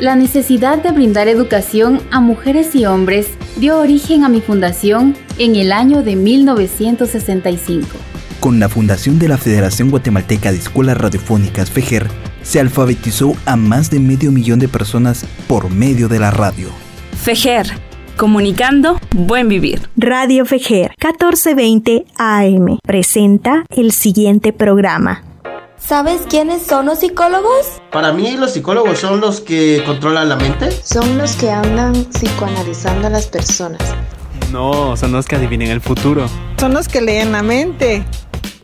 La necesidad de brindar educación a mujeres y hombres dio origen a mi fundación en el año de 1965. Con la fundación de la Federación Guatemalteca de Escuelas Radiofónicas FEGER, se alfabetizó a más de medio millón de personas por medio de la radio. FEGER, comunicando buen vivir. Radio FEGER 1420 AM presenta el siguiente programa. ¿Sabes quiénes son los psicólogos? Para mí los psicólogos son los que controlan la mente. Son los que andan psicoanalizando a las personas. No, son los que adivinen el futuro. Son los que leen la mente.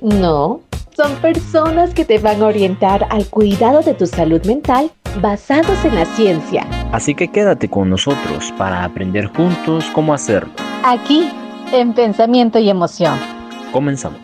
No, son personas que te van a orientar al cuidado de tu salud mental basados en la ciencia. Así que quédate con nosotros para aprender juntos cómo hacerlo. Aquí, en Pensamiento y Emoción. Comenzamos.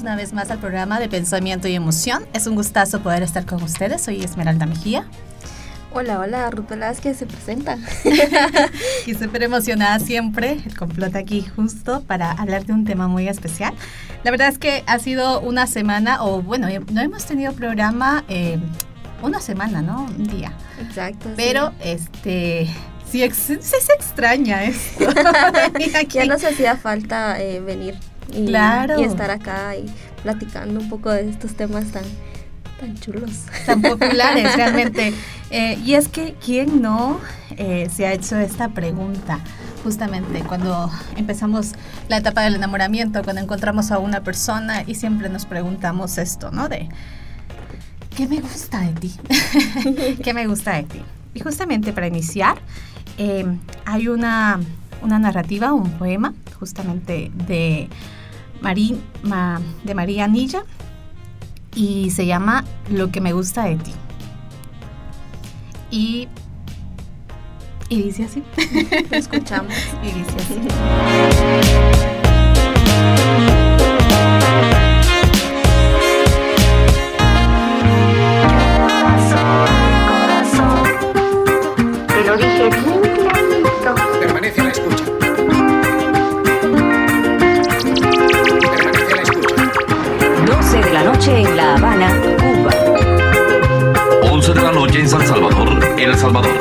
Una vez más al programa de Pensamiento y Emoción. Es un gustazo poder estar con ustedes. Soy Esmeralda Mejía. Hola, hola, Ruth que se presenta. y súper emocionada siempre, el complot aquí justo para hablar de un tema muy especial. La verdad es que ha sido una semana, o bueno, no hemos tenido programa eh, una semana, ¿no? Un día. Exacto. Pero este sí, sí, se extraña esto. ya nos hacía falta eh, venir y, claro. y estar acá y platicando un poco de estos temas tan, tan chulos. Tan populares realmente. Eh, y es que, ¿quién no eh, se ha hecho esta pregunta? Justamente cuando empezamos la etapa del enamoramiento, cuando encontramos a una persona y siempre nos preguntamos esto, ¿no? De, ¿qué me gusta de ti? ¿Qué me gusta de ti? Y justamente para iniciar, eh, hay una, una narrativa, un poema, justamente de de María Anilla y se llama Lo que me gusta de ti. Y, y dice así. escuchamos. y dice así. noche en La Habana, Cuba. 11 de la noche en San Salvador, El Salvador.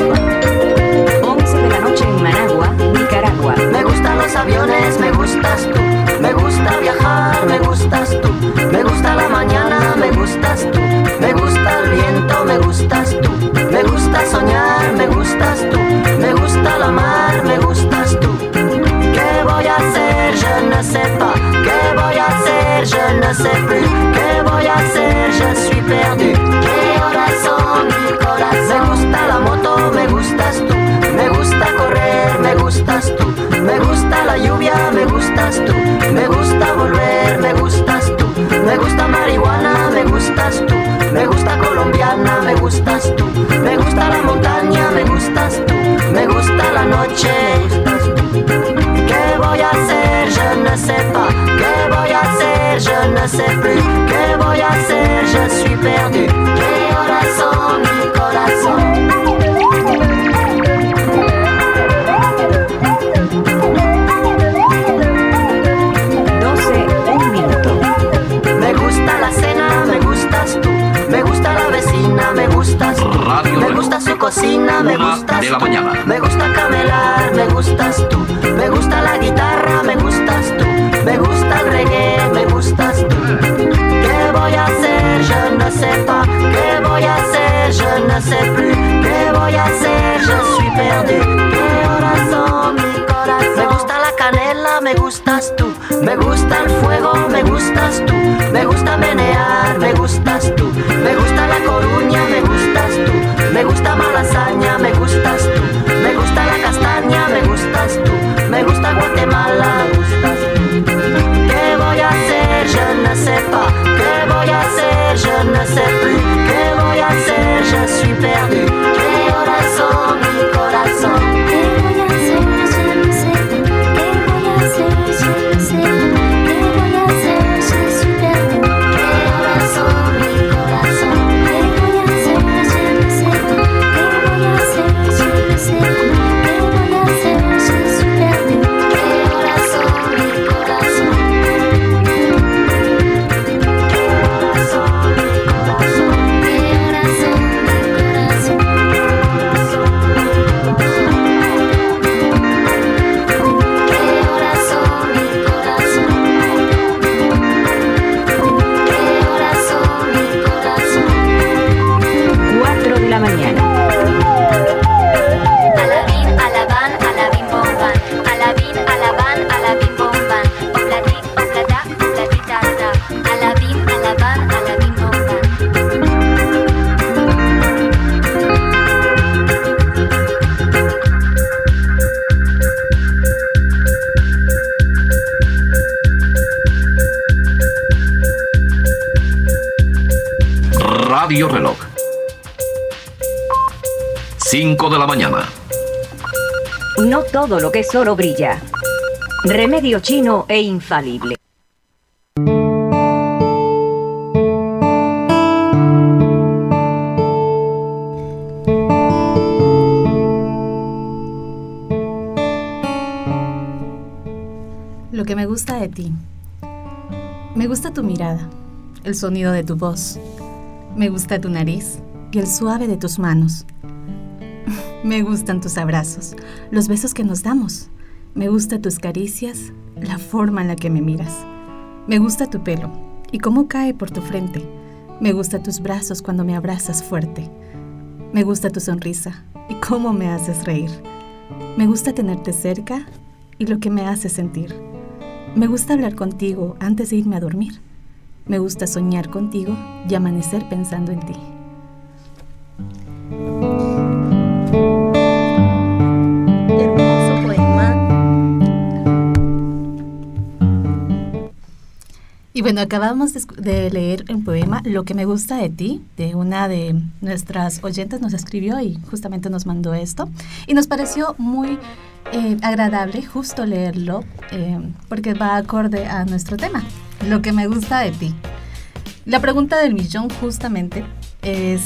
11 de la noche en Managua, Nicaragua. Me gustan los aviones, me gustas tú. Me gusta viajar, me gustas tú. Me gusta la mañana, me gustas tú. Me gusta el viento, me gustas tú. Me gusta soñar, me gustas tú. Me gusta la mar, me gustas tú. ¿Qué voy a hacer? Je ne sais pas. ¿Qué voy a hacer? Je ne sais plus. Gusta la lluvia, me gustas tú. Me gusta volver, me gustas tú. Me gusta marihuana, me gustas tú. Me gusta colombiana, me gustas tú. Me gusta la montaña, me gustas tú. Me gusta la noche, me. ¿Qué voy a hacer? Je ne sais pas. ¿Qué voy a hacer? Je ne sais plus. ¿Qué voy a hacer? Je suis perdu. ¿Qué corazón, mi corazón? Gustas. Radio me gusta su cocina, me gustas de la tú. mañana. Me gusta camelar, me gustas tú. Me gusta la guitarra, me gustas tú. Me gusta el reggae, me gustas tú. ¿Qué voy a hacer? Je ne sais pas. ¿Qué voy a hacer? Je ne sais plus. ¿Qué voy a hacer? Je suis perdu. ¿Qué corazón, mi corazón? Me gusta la canela, me gustas tú. Me gusta el fuego, me gustas tú. Me gusta menear, me gustas tú. Radio todo lo que es oro brilla. Remedio chino e infalible. Lo que me gusta de ti. Me gusta tu mirada, el sonido de tu voz. Me gusta tu nariz y el suave de tus manos. Me gustan tus abrazos, los besos que nos damos. Me gustan tus caricias, la forma en la que me miras. Me gusta tu pelo y cómo cae por tu frente. Me gusta tus brazos cuando me abrazas fuerte. Me gusta tu sonrisa y cómo me haces reír. Me gusta tenerte cerca y lo que me hace sentir. Me gusta hablar contigo antes de irme a dormir. Me gusta soñar contigo y amanecer pensando en ti. Y bueno, acabamos de, leer un poema, Lo que me gusta de ti, de una de nuestras oyentes nos escribió y justamente nos mandó esto. Y nos pareció muy eh, agradable justo leerlo eh, porque va acorde a nuestro tema, Lo que me gusta de ti. La pregunta del millón justamente es,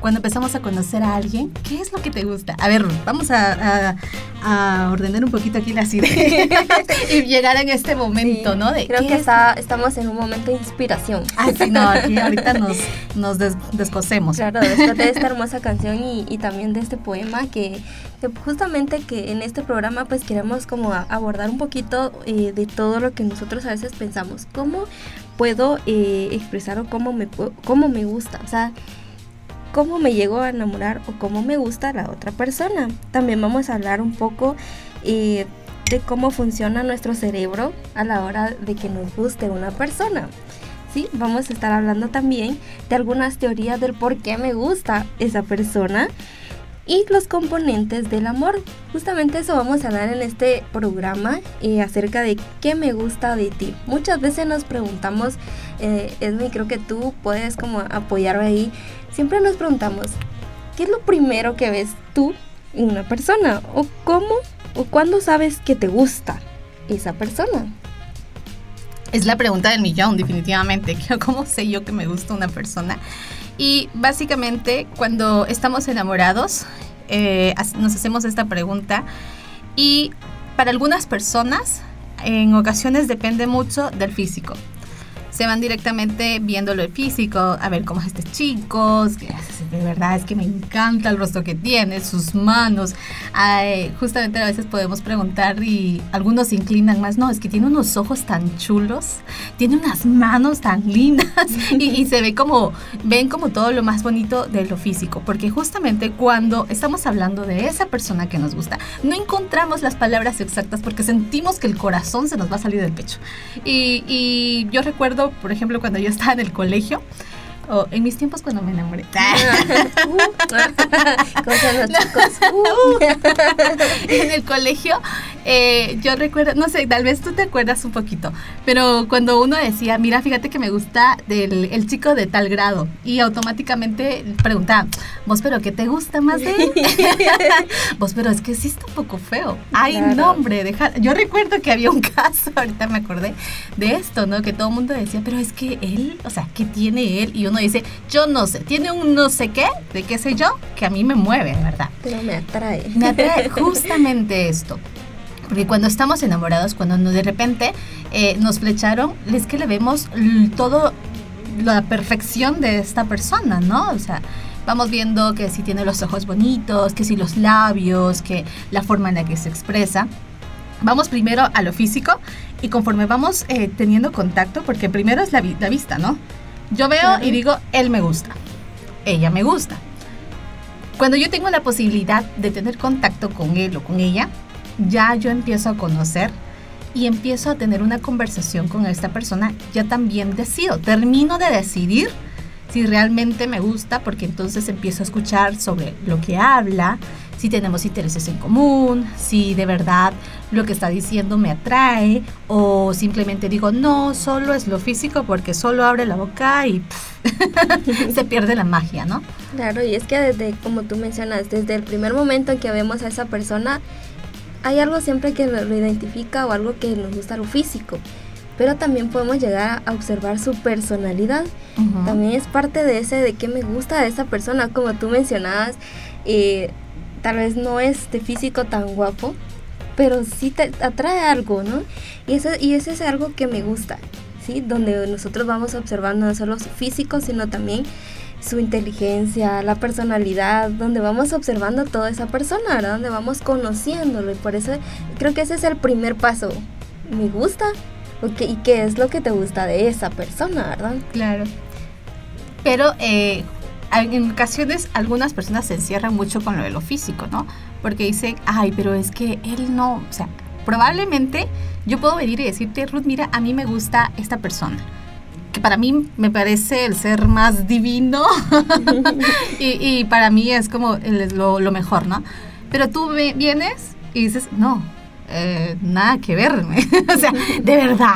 cuando empezamos a conocer a alguien, ¿qué es lo que te gusta? A ver, vamos a, a- a ordenar un poquito aquí las ideas y llegar en este momento, ¿no? De Creo que es- está, estamos en un momento de inspiración. Ah, sí, no, aquí ahorita nos, nos des- descosemos. Claro, después de esta hermosa canción y, y también de este poema que, que justamente que en este programa pues queremos como abordar un poquito eh, de todo lo que nosotros a veces pensamos. ¿Cómo puedo eh, expresar o cómo me, cómo me gusta? O sea, cómo me llego a enamorar o cómo me gusta la otra persona. También vamos a hablar un poco eh, de cómo funciona nuestro cerebro a la hora de que nos guste una persona. Sí, vamos a estar hablando también de algunas teorías del por qué me gusta esa persona y los componentes del amor. Justamente eso vamos a hablar en este programa eh, acerca de qué me gusta de ti. Muchas veces nos preguntamos, eh, Esme, creo que tú puedes como apoyarme ahí. Siempre nos preguntamos, ¿qué es lo primero que ves tú en una persona? ¿O cómo o cuándo sabes que te gusta esa persona? Es la pregunta del millón, definitivamente. ¿Cómo sé yo que me gusta una persona? Y básicamente cuando estamos enamorados, eh, nos hacemos esta pregunta y para algunas personas en ocasiones depende mucho del físico. Se van directamente viéndolo el físico, a ver cómo es este chico, de verdad es que me encanta el rostro que tiene, sus manos. Ay, justamente a veces podemos preguntar y algunos se inclinan más, no, es que tiene unos ojos tan chulos, tiene unas manos tan lindas y, y se ve como, ven como todo lo más bonito de lo físico, porque justamente cuando estamos hablando de esa persona que nos gusta, no encontramos las palabras exactas porque sentimos que el corazón se nos va a salir del pecho. Y, y yo recuerdo, por ejemplo, cuando yo estaba en el colegio, o en mis tiempos cuando me enamoré. ¿Cómo se llaman los chicos? en el colegio, eh, yo recuerdo, no sé, tal vez tú te acuerdas un poquito, pero cuando uno decía, mira, fíjate que me gusta del, el chico de tal grado, y automáticamente preguntaba, vos, pero ¿qué te gusta más de él? vos, pero es que sí está un poco feo. Ay, Claro. no, hombre, deja. Yo recuerdo que había un caso, ahorita me acordé de esto, ¿no? Que todo el mundo decía, pero es que él, o sea, ¿qué tiene él? Y uno dice, yo no sé, tiene un no sé qué, de qué sé yo, que a mí me mueve, verdad. Pero me atrae. Me atrae justamente esto. Porque cuando estamos enamorados, cuando de repente eh, nos flecharon, es que le vemos todo, la perfección de esta persona, ¿no? O sea, vamos viendo que si tiene los ojos bonitos, que si los labios, que la forma en la que se expresa. Vamos primero a lo físico y conforme vamos eh, teniendo contacto, porque primero es la, vi- la vista, ¿no? Yo veo Claro. y digo, él me gusta, ella me gusta. Cuando yo tengo la posibilidad de tener contacto con él o con ella, ya yo empiezo a conocer y empiezo a tener una conversación con esta persona, ya también decido, termino de decidir si realmente me gusta, porque entonces empiezo a escuchar sobre lo que habla, si tenemos intereses en común, si de verdad lo que está diciendo me atrae o simplemente digo, no, solo es lo físico porque solo abre la boca y se pierde la magia, ¿no? Claro, y es que desde, como tú mencionas, desde el primer momento en que vemos a esa persona, hay algo siempre que lo, identifica o algo que nos gusta lo físico pero también podemos llegar a observar su personalidad. También es parte de ese de qué me gusta de esa persona, como tú mencionabas, eh, tal vez no es de físico tan guapo, pero sí te atrae algo, ¿no? Y eso, y ese es algo que me gusta, ¿sí? Donde nosotros vamos observando no solo su físico, sino también su inteligencia, la personalidad, donde vamos observando toda esa persona, ¿verdad? Donde vamos conociéndolo. Y por eso creo que ese es el primer paso. Me gusta, ¿Y qué es lo que te gusta de esa persona, verdad? Claro. Pero eh, en ocasiones algunas personas se encierran mucho con lo de lo físico, ¿no? Porque dicen, ay, pero es que él no, o sea, probablemente yo puedo venir y decirte, Ruth, mira, a mí me gusta esta persona que para mí me parece el ser más divino y, para mí es como lo, lo mejor, ¿no? Pero tú vienes y dices, no, eh, nada que verme. o sea, de verdad.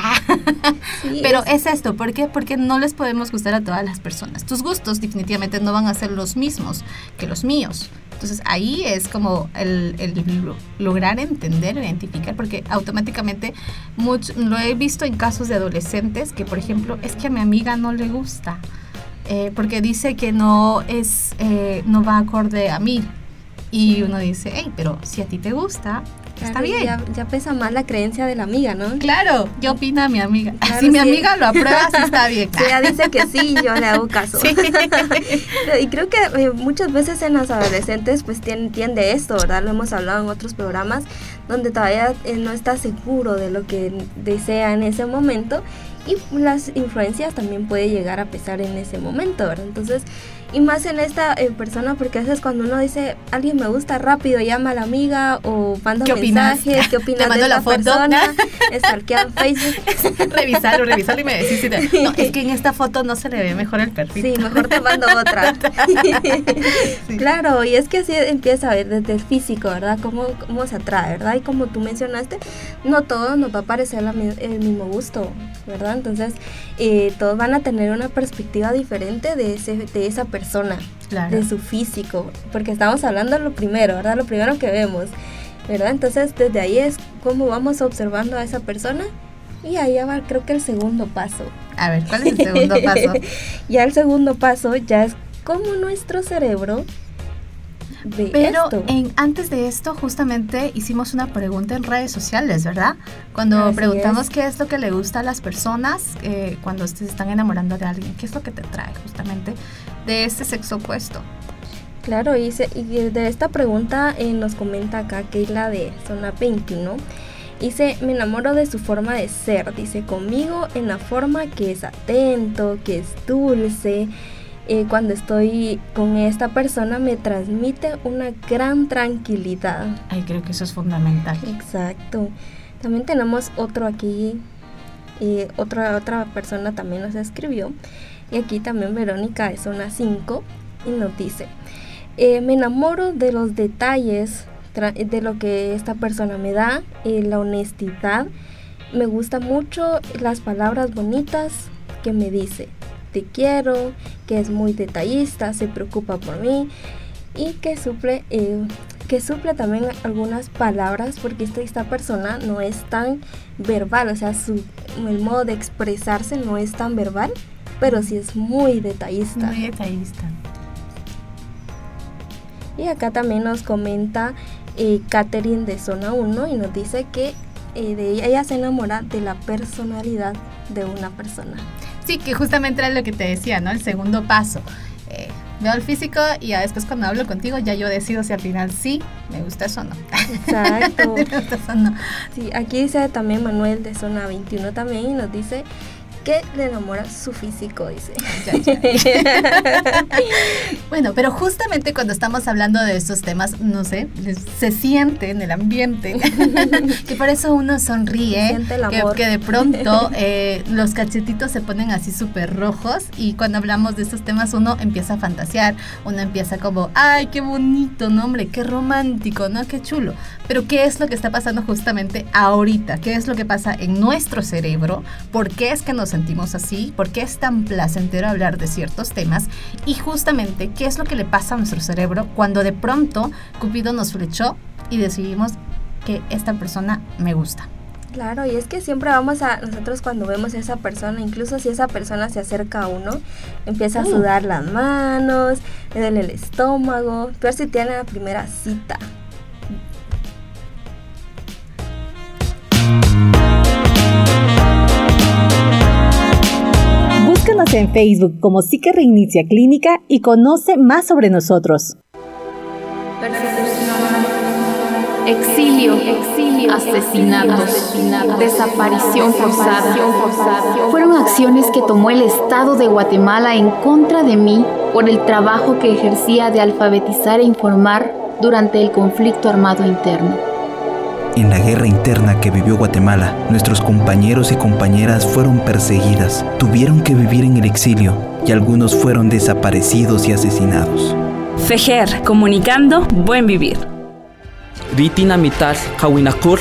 Pero es... esto, ¿por qué? Porque no les podemos gustar a todas las personas. Tus gustos definitivamente no van a ser los mismos que los míos. Entonces ahí es como el, lograr entender, identificar, porque automáticamente mucho, lo he visto en casos de adolescentes que, por ejemplo, es que a mi amiga no le gusta, eh, porque dice que no es, eh, no va acorde a mí. Y uno dice, hey, pero si a ti te gusta, está bien. Ya, pesa más la creencia de la amiga, ¿no? Claro, ¿qué opina mi amiga? si mi amiga lo aprueba, sí está bien. Si ella dice que sí, yo le hago caso. y creo que eh, muchas veces en las adolescentes pues tiende esto, ¿verdad? Lo hemos hablado en otros programas, donde todavía eh, no está seguro de lo que desea en ese momento y las influencias también puede llegar a pesar en ese momento, ¿verdad? Entonces, y más en esta eh, persona, porque a veces cuando uno dice, alguien me gusta rápido, llama a la amiga o manda un mensaje, ¿qué opinas de la foto? persona? en Facebook. revisarlo, revisarlo y me decís, no, es que en esta foto no se le ve mejor el perfil. Sí, mejor te mando otra. Claro, y es que así empieza a ver desde el físico, ¿verdad? Cómo, cómo se atrae, ¿verdad? Y como tú mencionaste, no todo nos va a parecer el mismo gusto, ¿verdad? Entonces, eh, todos van a tener una perspectiva diferente de, ese, de esa persona persona, de su físico, porque estamos hablando de lo primero, ¿verdad? Lo primero que vemos, ¿verdad? Entonces desde ahí es como vamos observando a esa persona y ahí va creo que el segundo paso. A ver, ¿cuál es el segundo paso? ya el segundo paso ya es como nuestro cerebro pero En, antes de esto, justamente hicimos una pregunta en redes sociales, ¿verdad? Cuando preguntamos qué es lo que le gusta a las personas eh, cuando se están enamorando de alguien, qué es lo que te trae justamente de este sexo opuesto. Claro, y, y de esta pregunta eh, nos comenta acá Keila de Zona 21. Dice, me enamoro de su forma de ser. Dice, conmigo en la forma que es atento, que es dulce, eh, cuando estoy con esta persona me transmite una gran tranquilidad. Ay, creo que eso es fundamental. Exacto. También tenemos otro aquí, eh, otra, otra persona también nos escribió. Y aquí también Verónica es una 5 y nos dice, eh, me enamoro de los detalles de lo que esta persona me da, la honestidad. Me gusta mucho las palabras bonitas que me dice te quiero, que es muy detallista, se preocupa por mí y que suple, eh, que suple también algunas palabras porque esta, esta persona no es tan verbal, o sea, su, el modo de expresarse no es tan verbal, pero sí es muy detallista. Muy detallista. Y acá también nos comenta eh, Catherine de Zona 1 y nos dice que eh, de ella, ella se enamora de la personalidad de una persona. Sí, que justamente era lo que te decía, ¿no? El segundo paso. Eh, veo el físico y ya después cuando hablo contigo ya yo decido si al final sí me gusta eso o no. Exacto. Sí, aquí dice también Manuel de Zona 21 también y nos dice qué le enamora su físico? Dice. bueno, pero justamente cuando estamos hablando de estos temas, no sé, se siente en el ambiente que por eso uno sonríe, que, de pronto eh, los cachetitos se ponen así súper rojos y cuando hablamos de estos temas uno empieza a fantasear, uno empieza como, ay, qué bonito, no hombre, qué romántico, ¿no? Qué chulo. Pero ¿qué es lo que está pasando justamente ahorita? ¿Qué es lo que pasa en nuestro cerebro? ¿Por qué es que nos sentimos así? ¿Por qué es tan placentero hablar de ciertos temas? Y justamente, ¿qué es lo que le pasa a nuestro cerebro cuando de pronto Cupido nos flechó y decidimos que esta persona me gusta? Claro, y es que siempre vamos a, nosotros cuando vemos a esa persona, incluso si esa persona se acerca a uno, empieza a uh. sudar las manos, le duele el estómago, pero si tiene la primera cita. En Facebook como Psique Reinicia Clínica y conoce más sobre nosotros. Exilio, exilio, desaparición forzada. Fueron acciones que tomó el Estado de Guatemala en contra de mí por el trabajo que ejercía de alfabetizar e informar durante el conflicto armado interno. En la guerra interna que vivió Guatemala, nuestros compañeros y compañeras fueron perseguidas, tuvieron que vivir en el exilio y algunos fueron desaparecidos y asesinados. FEJER, comunicando buen vivir. Ritina mital kawinakur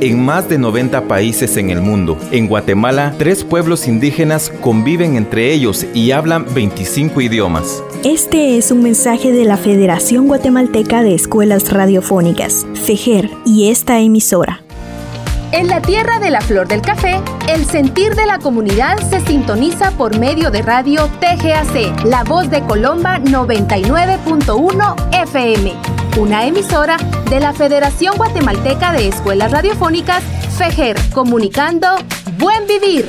en más de 90 países en el mundo. En Guatemala, tres pueblos indígenas conviven entre ellos y hablan 25 idiomas. Este es un mensaje de la Federación Guatemalteca de Escuelas Radiofónicas, FEGER, y esta emisora. En la tierra de la flor del café, el sentir de la comunidad se sintoniza por medio de radio TGAC, La Voz de Colomba 99.1 FM, una emisora de la Federación Guatemalteca de Escuelas Radiofónicas, FEGER, comunicando Buen Vivir.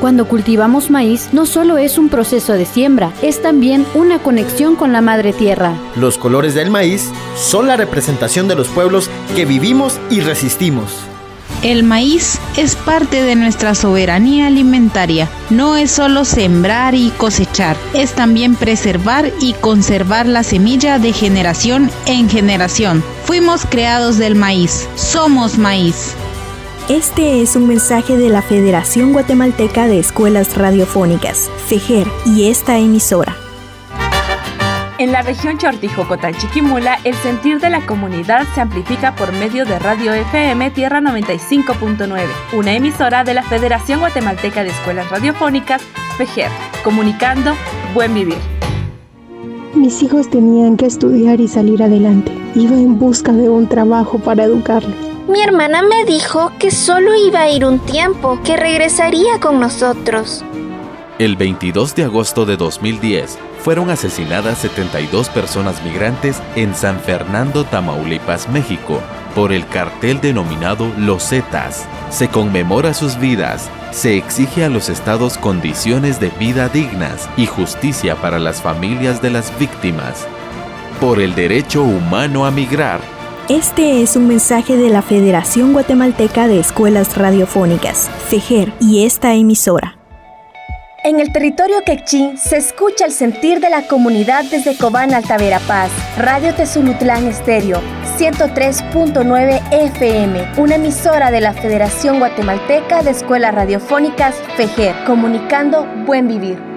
Cuando cultivamos maíz, no solo es un proceso de siembra, es también una conexión con la madre tierra. Los colores del maíz son la representación de los pueblos que vivimos y resistimos. El maíz es parte de nuestra soberanía alimentaria. No es solo sembrar y cosechar, es también preservar y conservar la semilla de generación en generación. Fuimos creados del maíz, somos maíz. Este es un mensaje de la Federación Guatemalteca de Escuelas Radiofónicas, FEGER, y esta emisora. En la región Chortijo-Cotanchiquimula, el sentir de la comunidad se amplifica por medio de Radio FM Tierra 95.9, una emisora de la Federación Guatemalteca de Escuelas Radiofónicas, FEGER, comunicando Buen Vivir. Mis hijos tenían que estudiar y salir adelante. Iba en busca de un trabajo para educarlos. Mi hermana me dijo que solo iba a ir un tiempo, que regresaría con nosotros. El 22 de agosto de 2010 fueron asesinadas 72 personas migrantes en San Fernando, Tamaulipas, México, por el cartel denominado Los Zetas. Se conmemora sus vidas, se exige a los estados condiciones de vida dignas y justicia para las familias de las víctimas. Por el derecho humano a migrar, este es un mensaje de la Federación Guatemalteca de Escuelas Radiofónicas, FEGER, y esta emisora. En el territorio quechín se escucha el sentir de la comunidad desde Cobán Altavera Paz, Radio Tezulutlán Estéreo, 103.9 FM, una emisora de la Federación Guatemalteca de Escuelas Radiofónicas FEGER, comunicando Buen Vivir.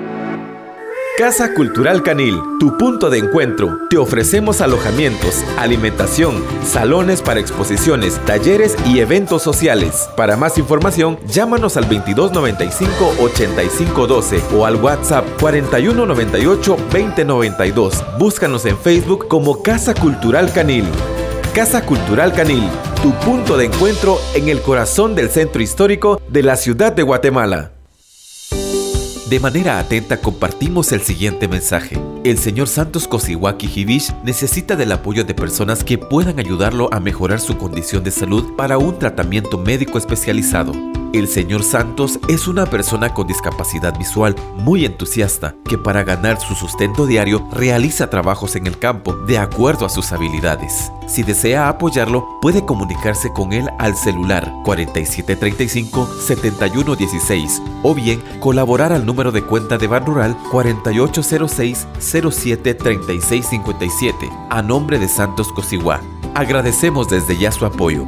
Casa Cultural Canil, tu punto de encuentro. Te ofrecemos alojamientos, alimentación, salones para exposiciones, talleres y eventos sociales. Para más información, llámanos al 2295 8512 o al WhatsApp 4198 2092. Búscanos en Facebook como Casa Cultural Canil. Casa Cultural Canil, tu punto de encuentro en el corazón del centro histórico de la ciudad de Guatemala. De manera atenta compartimos el siguiente mensaje. El señor Santos Kosiwaki Hibish necesita del apoyo de personas que puedan ayudarlo a mejorar su condición de salud para un tratamiento médico especializado. El señor Santos es una persona con discapacidad visual muy entusiasta que para ganar su sustento diario realiza trabajos en el campo de acuerdo a sus habilidades. Si desea apoyarlo, puede comunicarse con él al celular 4735-7116 o bien colaborar al número de cuenta de Ban Rural 4806-073657 a nombre de Santos Cosiguá. Agradecemos desde ya su apoyo.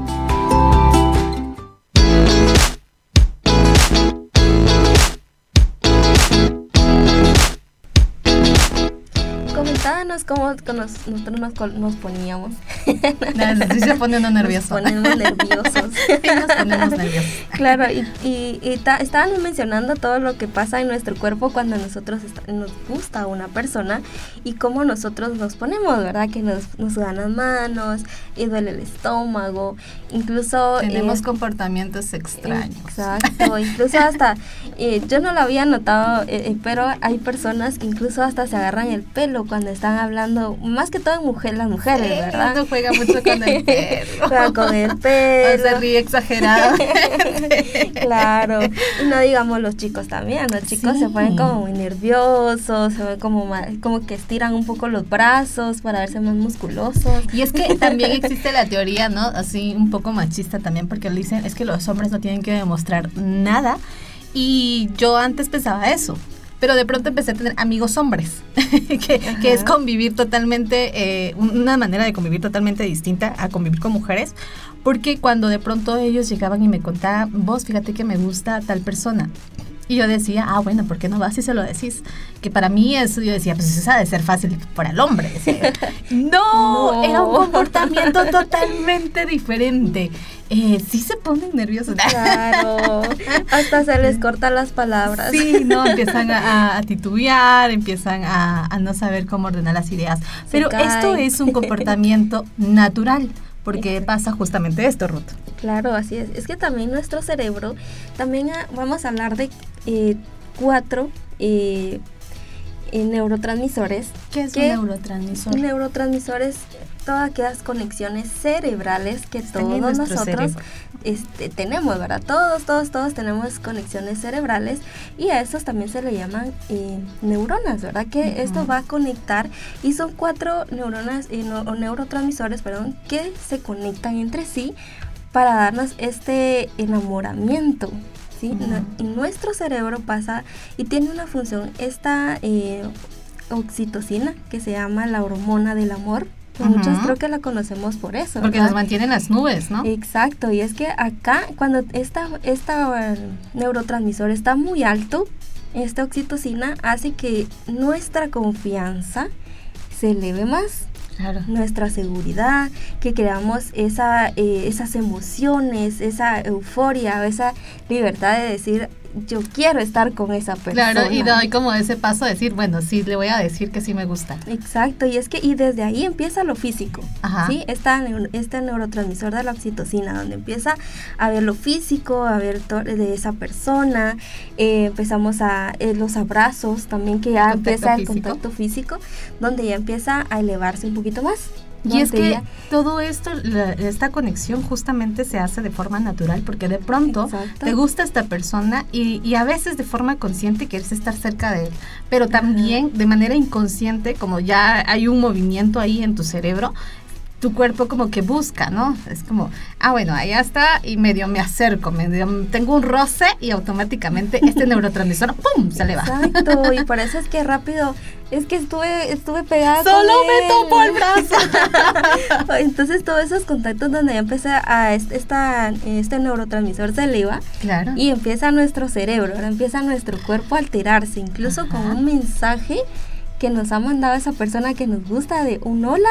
Cómo nos- nosotros nos, nos poníamos. sí se pone uno nervioso. Nos ponemos nerviosos. nos ponemos nerviosos. Claro, y, y, y ta- estaban mencionando todo lo que pasa en nuestro cuerpo cuando nosotros est- nos gusta una persona y cómo nosotros nos ponemos, ¿verdad? Que nos, nos sudan las manos y duele el estómago, incluso... Tenemos eh, comportamientos extraños. Exacto, incluso hasta, eh, yo no lo había notado, eh, eh, pero hay personas que incluso hasta se agarran el pelo cuando están hablando, más que todo en mujer, las mujeres, Sí, ¿verdad? uno juega mucho con el pelo. Juega con el pelo. Se ríe exagerado. claro. Y no digamos los chicos también, los chicos se ponen como muy nerviosos, se ven como, como que estiran un poco los brazos para verse más musculosos. Y es que también existe la teoría, ¿no? Así un poco machista también, porque dicen es que los hombres no tienen que demostrar nada. Y yo antes pensaba eso. Pero de pronto empecé a tener amigos hombres, que, que es convivir totalmente, eh, una manera de convivir totalmente distinta a convivir con mujeres, porque cuando de pronto ellos llegaban y me contaban, vos fíjate que me gusta tal persona, y yo decía, ah, bueno, ¿por qué no vas y se lo decís? Que para mí eso, yo decía, pues eso ha de ser fácil para el hombre. no, No. era un comportamiento totalmente diferente. Eh, sí se ponen nerviosos. Claro, hasta se les cortan las palabras. Sí, no, empiezan a, a titubear, empiezan a, a no saber cómo ordenar las ideas. Pero esto es un comportamiento natural, porque pasa justamente esto, Ruth. Claro, así es. Es que también nuestro cerebro, también ah, vamos a hablar de eh, cuatro eh, eh, neurotransmisores. ¿Qué es que- un neurotransmisor? Neurotransmisores, todas aquellas conexiones cerebrales que Están todos nosotros cerebro. este, tenemos, ¿verdad? Todos, todos, todos tenemos conexiones cerebrales y a esos también se le llaman eh, neuronas, ¿verdad? Que esto va a conectar y son cuatro neuronas eh, no- o neurotransmisores, perdón, que se conectan entre sí para darnos este enamoramiento. ¿sí? No- y nuestro cerebro pasa y tiene una función, esta eh, oxitocina que se llama la hormona del amor. Que Muchos creo que la conocemos por eso. Porque ¿verdad? nos mantienen las nubes, ¿no? Exacto, y es que acá cuando esta, esta eh, neurotransmisor está muy alto, esta oxitocina hace que nuestra confianza se eleve más. Nuestra seguridad, que creamos esa, eh, esas emociones, esa euforia, esa libertad de decir, yo quiero estar con esa persona. Claro, y doy como ese paso de decir, bueno, sí, le voy a decir que sí me gusta. Exacto, y es que y desde ahí empieza lo físico, Ajá. ¿sí? Neu- este neurotransmisor de la oxitocina, donde empieza a ver lo físico, a ver to- de esa persona, eh, empezamos a eh, los abrazos también, que ya Contacto empieza el físico. contacto físico, donde ya empieza a elevarse un poquito más. Y es que todo esto, la- esta conexión justamente se hace de forma natural, porque de pronto Exacto. te gusta esta persona y, y a veces de forma consciente quieres estar cerca de él, pero también de manera inconsciente, como ya hay un movimiento ahí en tu cerebro, tu cuerpo como que busca, ¿no? Es como, ah, bueno, allá está y medio me acerco, medio tengo un roce y automáticamente este neurotransmisor, ¡pum!, se le va. Exacto, y por eso es que rápido, es que estuve, estuve pegada. Solo con me topo el brazo. Entonces todos esos contactos donde ya empieza a est- esta, este neurotransmisor se eleva Claro. y empieza nuestro cerebro, ahora empieza nuestro cuerpo a alterarse, incluso con un mensaje que nos ha mandado esa persona que nos gusta de un hola.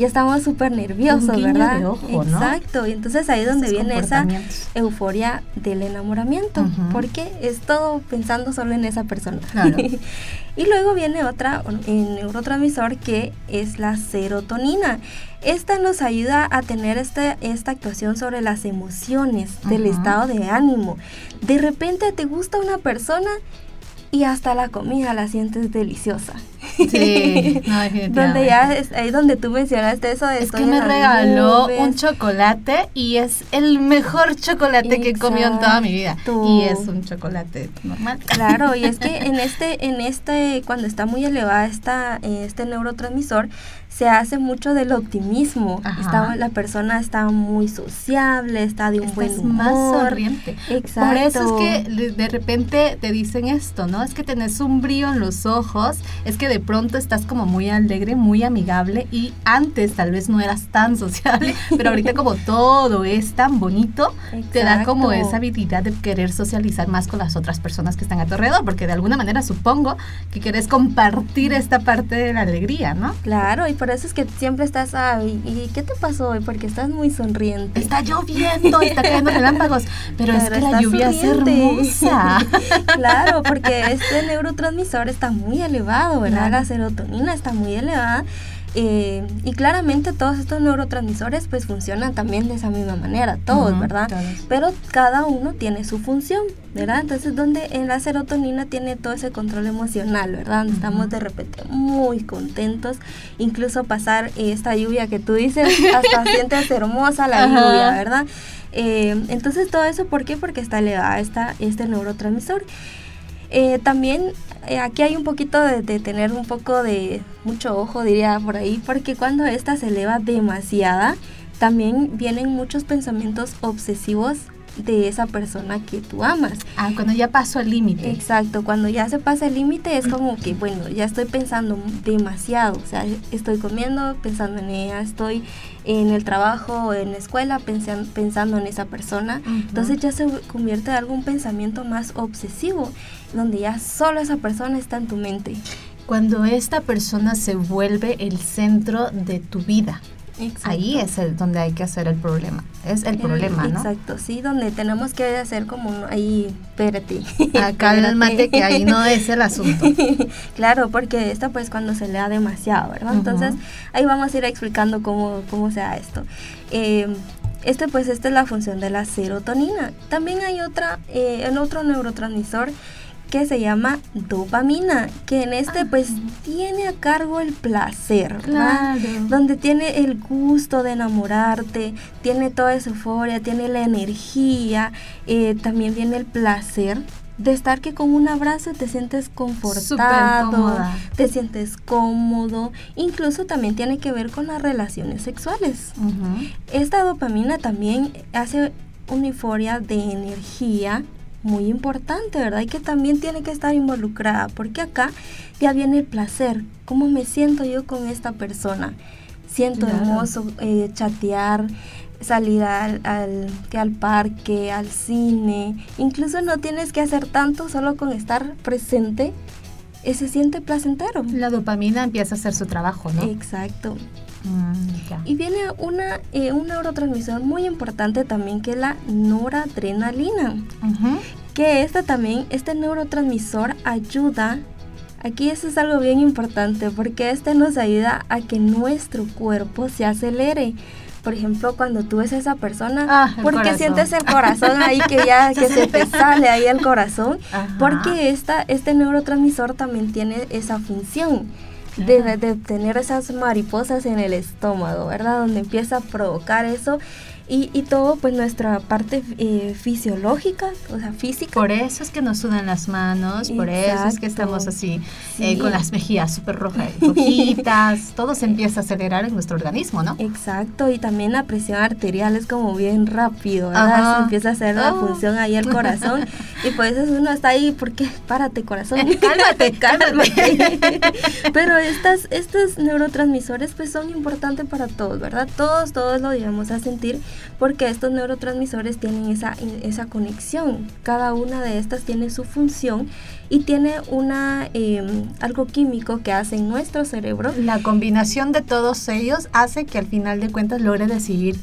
Ya estamos súper nerviosos, Un ¿verdad? de ojo, ¿no? Exacto. Y entonces ahí es donde viene esa euforia del enamoramiento, porque es todo pensando solo en esa persona. Claro. y luego viene otra eh, neurotransmisor que es la serotonina. Esta nos ayuda a tener este, esta actuación sobre las emociones, del estado de ánimo. De repente te gusta una persona y hasta la comida la sientes deliciosa. Sí, no, donde ya es ahí donde tú mencionaste eso de Es que me regaló nubes. un chocolate y es el mejor chocolate que he comido en toda mi vida. Y es un chocolate normal. Claro, y es que en este, en este, cuando está muy elevada esta, este neurotransmisor, se hace mucho del optimismo. Está, la persona está muy sociable, está de un buen Estás humor. más sonriente. Exacto. Por eso es que de- repente te dicen esto, ¿no? Es que tenés un brillo en los ojos, es que de pronto estás como muy alegre, muy amigable y antes tal vez no eras tan sociable, pero ahorita como todo es tan bonito, te da como Exacto. esa habilidad de querer socializar más con las otras personas que están a tu alrededor, porque de alguna manera supongo que quieres compartir esta parte de la alegría, ¿no? Claro, y por eso es que siempre estás, ay, ¿y qué te pasó hoy? Porque estás muy sonriente. Está lloviendo, está cayendo relámpagos, pero, es que la lluvia es sonriente. hermosa. claro, porque este neurotransmisor está muy elevado, ¿verdad? Claro. La serotonina está muy elevada. Eh, y claramente todos estos neurotransmisores pues funcionan también de esa misma manera, todos, ¿verdad? todos. Pero cada uno tiene su función, ¿verdad? Entonces donde en la serotonina tiene todo ese control emocional, ¿verdad? Estamos de repente muy contentos, incluso pasar eh, esta lluvia que tú dices, hasta sientes hermosa la lluvia, ¿verdad? Eh, entonces todo eso, ¿por qué? Porque está elevada esta, este neurotransmisor. Eh, también eh, aquí hay un poquito de, de tener un poco de mucho ojo, diría por ahí, porque cuando esta se eleva demasiada, también vienen muchos pensamientos obsesivos de esa persona que tú amas. Ah, cuando ya pasó el límite. Exacto, cuando ya se pasa el límite es como que, bueno, ya estoy pensando demasiado, o sea, estoy comiendo pensando en ella, estoy en el trabajo en la escuela pensan- pensando en esa persona, entonces ya se convierte en algún pensamiento más obsesivo, donde ya solo esa persona está en tu mente. Cuando esta persona se vuelve el centro de tu vida. Ahí es el donde hay que hacer el problema. Es el, problema, ¿no? Exacto, sí, donde tenemos que hacer como un- ahí, espérate. Ah, cálmate, que ahí no es el asunto. claro, porque esto pues cuando se le da demasiado, ¿verdad? Entonces ahí vamos a ir explicando cómo, cómo se da esto. Eh, este pues esta es la función de la serotonina. También hay otra, eh, en otro neurotransmisor que se llama dopamina, que en este pues tiene a cargo el placer, ¿verdad? Claro. donde tiene el gusto de enamorarte, tiene toda esa euforia, tiene la energía, eh, también viene el placer de estar que con un abrazo te sientes confortado, te sientes cómodo, incluso también tiene que ver con las relaciones sexuales. Esta dopamina también hace una euforia de energía muy importante, ¿verdad? Y que también tiene que estar involucrada, porque acá ya viene el placer. ¿Cómo me siento yo con esta persona? Siento Claro. hermoso eh, chatear, salir al, al, que al parque, al cine. Incluso no tienes que hacer tanto, solo con estar presente, eh, se siente placentero. La dopamina empieza a hacer su trabajo, ¿no? Exacto. Mm. Y viene una, eh, un neurotransmisor muy importante también que es la noradrenalina. Que esta también, este neurotransmisor ayuda, aquí eso es algo bien importante porque este nos ayuda a que nuestro cuerpo se acelere. Por ejemplo, cuando tú ves a esa persona, Ah, porque corazón. sientes el corazón ahí que ya Se que se te sale ahí el corazón, Ajá. porque esta, este neurotransmisor también tiene esa función de, de- tener esas mariposas en el estómago, ¿verdad? Donde empieza a provocar eso y, y todo, pues nuestra parte eh, fisiológica, o sea, física. Por eso es que nos sudan las manos, por eso es que estamos así, eh, con las mejillas súper rojas, rojitas, todo se empieza a acelerar en nuestro organismo, ¿no? Exacto, y también la presión arterial es como bien rápido, ¿verdad? Ajá. Se empieza a hacer la Ah. función ahí el corazón y pues uno está ahí porque párate corazón, Cálmate, cálmate. Pero estas, estos neurotransmisores pues son importantes para todos, ¿verdad? Todos, todos lo debemos a sentir porque estos neurotransmisores tienen esa, esa conexión. Cada una de estas tiene su función y tiene una eh, algo químico que hace en nuestro cerebro. La combinación de todos ellos hace que al final de cuentas logre decidir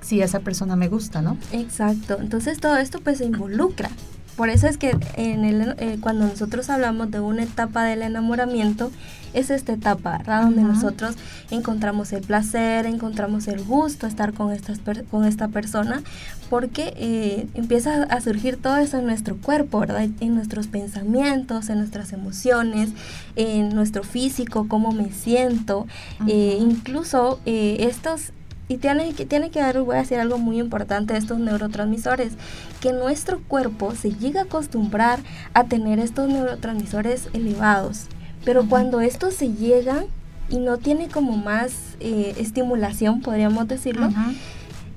si esa persona me gusta, ¿no? Exacto. Entonces todo esto pues se involucra. Por eso es que en el, eh, cuando nosotros hablamos de una etapa del enamoramiento, es esta etapa, ¿verdad? Donde nosotros encontramos el placer, encontramos el gusto estar con, estas con esta persona, porque eh, empieza a surgir todo eso en nuestro cuerpo, ¿verdad? En nuestros pensamientos, en nuestras emociones, en nuestro físico, cómo me siento, eh, incluso estos y tiene, tiene que dar, voy a decir algo muy importante, estos neurotransmisores, que nuestro cuerpo se llega a acostumbrar a tener estos neurotransmisores elevados. Pero cuando estos se llegan y no tiene como más eh, estimulación, podríamos decirlo,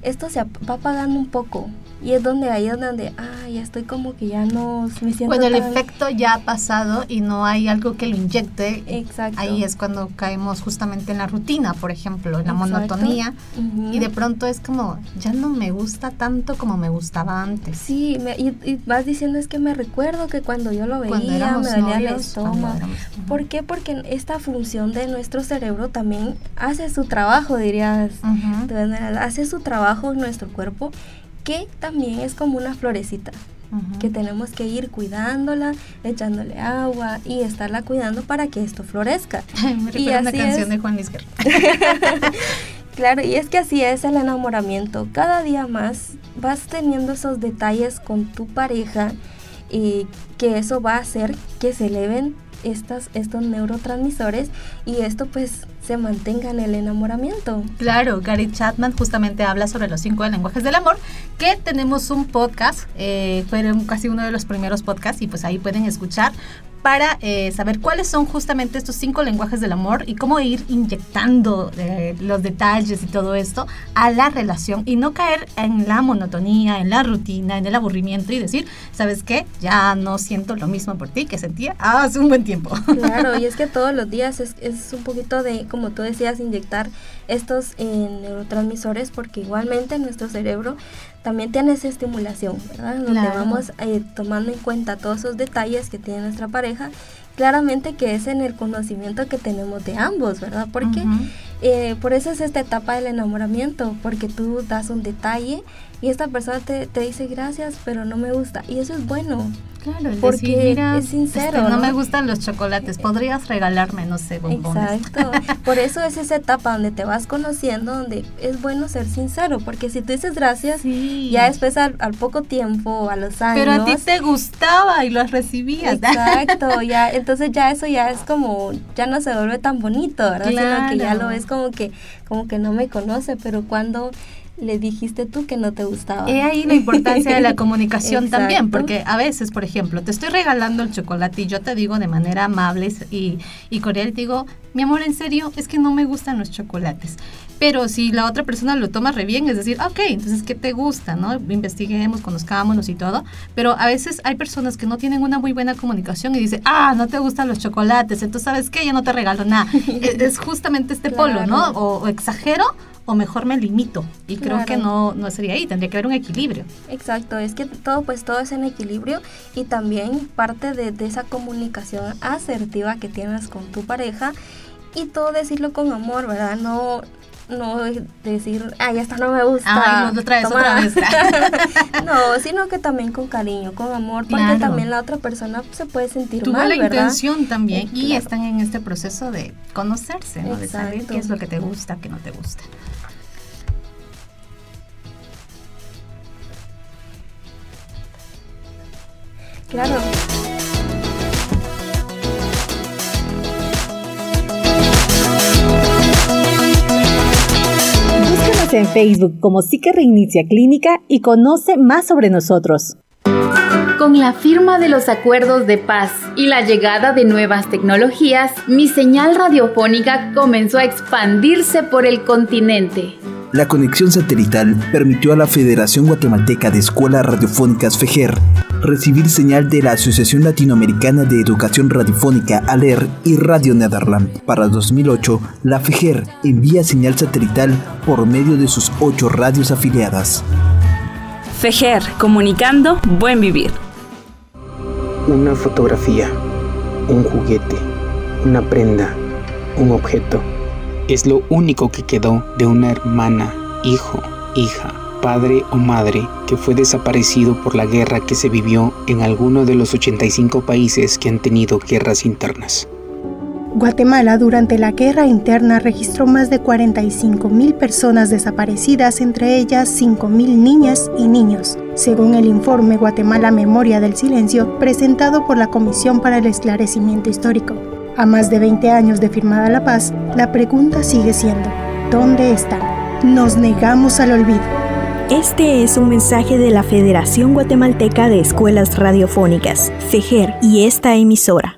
esto se va apagando un poco. Y es donde ahí es donde, ah, ya estoy como que ya no me siento Cuando el efecto ya ha pasado y no hay algo que lo inyecte, Exacto. ahí es cuando caemos justamente en la rutina, por ejemplo, en la monotonía. Y de pronto es como, ya no me gusta tanto como me gustaba antes. Sí, y, vas diciendo es que me recuerdo que cuando yo lo veía me dolía el estómago. ¿Por qué? Porque esta función de nuestro cerebro también hace su trabajo, dirías. Hace su trabajo en nuestro cuerpo que también es como una florecita. que tenemos que ir cuidándola, echándole agua y estarla cuidando para que esto florezca. Me y una canción de Juan Luis claro, y es que así es el enamoramiento. Cada día más vas teniendo esos detalles con tu pareja y que eso va a hacer que se eleven estas, estos neurotransmisores y esto pues se mantenga en el enamoramiento. Claro, Gary Chapman justamente habla sobre los cinco lenguajes del amor, que tenemos un podcast, eh, fueron casi uno de los primeros podcasts y pues ahí pueden escuchar para eh, saber cuáles son justamente estos cinco lenguajes del amor y cómo ir inyectando eh, los detalles y todo esto a la relación y no caer en la monotonía, en la rutina, en el aburrimiento y decir, ¿sabes qué? Ya no siento lo mismo por ti que sentía hace un buen tiempo. Claro, y es que todos los días es, es un poquito de, como tú decías, inyectar estos eh, neurotransmisores porque igualmente nuestro cerebro también tiene esa estimulación, ¿verdad? Donde vamos eh, tomando en cuenta todos esos detalles que tiene nuestra pareja, claramente que es en el conocimiento que tenemos de ambos, ¿verdad? Porque eh, por eso es esta etapa del enamoramiento, porque tú das un detalle y esta persona te, te dice gracias, pero no me gusta. Y eso es bueno. Claro, porque es sincero. Este, ¿no? me gustan los chocolates, podrías regalarme, no sé, bombones. Exacto. Por eso es esa etapa donde te vas conociendo, donde es bueno ser sincero, porque si tú dices gracias, ya después al, poco tiempo, a los años. Pero a ti te gustaba y lo recibías. Exacto, ya, entonces ya eso ya es como, ya no se vuelve tan bonito, ¿verdad? Sino que ya lo ves como que, como que no me conoce, pero cuando le dijiste tú que no te gustaba. He ahí la importancia de la comunicación también, porque a veces, por ejemplo, te estoy regalando el chocolate y yo te digo de manera amable y, y cordial, te digo, mi amor, en serio, es que no me gustan los chocolates. Pero si la otra persona lo toma re bien, es decir, ok, entonces, ¿qué te gusta? ¿no? Investiguemos, conozcámonos y todo. Pero a veces hay personas que no tienen una muy buena comunicación y dicen, ah, no te gustan los chocolates, entonces, ¿sabes qué? Yo no te regalo nada. es, justamente este polo, ¿no? o exagero o mejor me limito. Y creo que no, no sería ahí, tendría que haber un equilibrio. Exacto, es que todo, pues todo es en equilibrio y también parte de, esa comunicación asertiva que tienes con tu pareja y todo decirlo con amor, ¿verdad? No, no decir, ay, esto no me gusta. Ay, no, otra vez, otra vez. no, sino que también con cariño, con amor, porque también la otra persona se puede sentir Tuvo mal, la intención también y están en este proceso de conocerse, ¿no? De saber qué es lo que te gusta, qué no te gusta. Claro. Búscanos en Facebook como Psique Reinicia Clínica y conoce más sobre nosotros. Con la firma de los acuerdos de paz y la llegada de nuevas tecnologías, mi señal radiofónica comenzó a expandirse por el continente. La conexión satelital permitió a la Federación Guatemalteca de Escuelas Radiofónicas FEGER recibir señal de la Asociación Latinoamericana de Educación Radiofónica ALER y Radio Netherland. Para 2008, la FEGER envía señal satelital por medio de sus ocho radios afiliadas. FEGER, comunicando buen vivir. Una fotografía, un juguete, una prenda, un objeto. Es lo único que quedó de una hermana, hijo, hija padre o madre que fue desaparecido por la guerra que se vivió en alguno de los 85 países que han tenido guerras internas. Guatemala durante la guerra interna registró más de 45 mil personas desaparecidas, entre ellas 5 mil niñas y niños, según el informe Guatemala Memoria del Silencio presentado por la Comisión para el Esclarecimiento Histórico. A más de 20 años de firmada la paz, la pregunta sigue siendo, ¿dónde están? Nos negamos al olvido. Este es un mensaje de la Federación Guatemalteca de Escuelas Radiofónicas, FEGER, y esta emisora.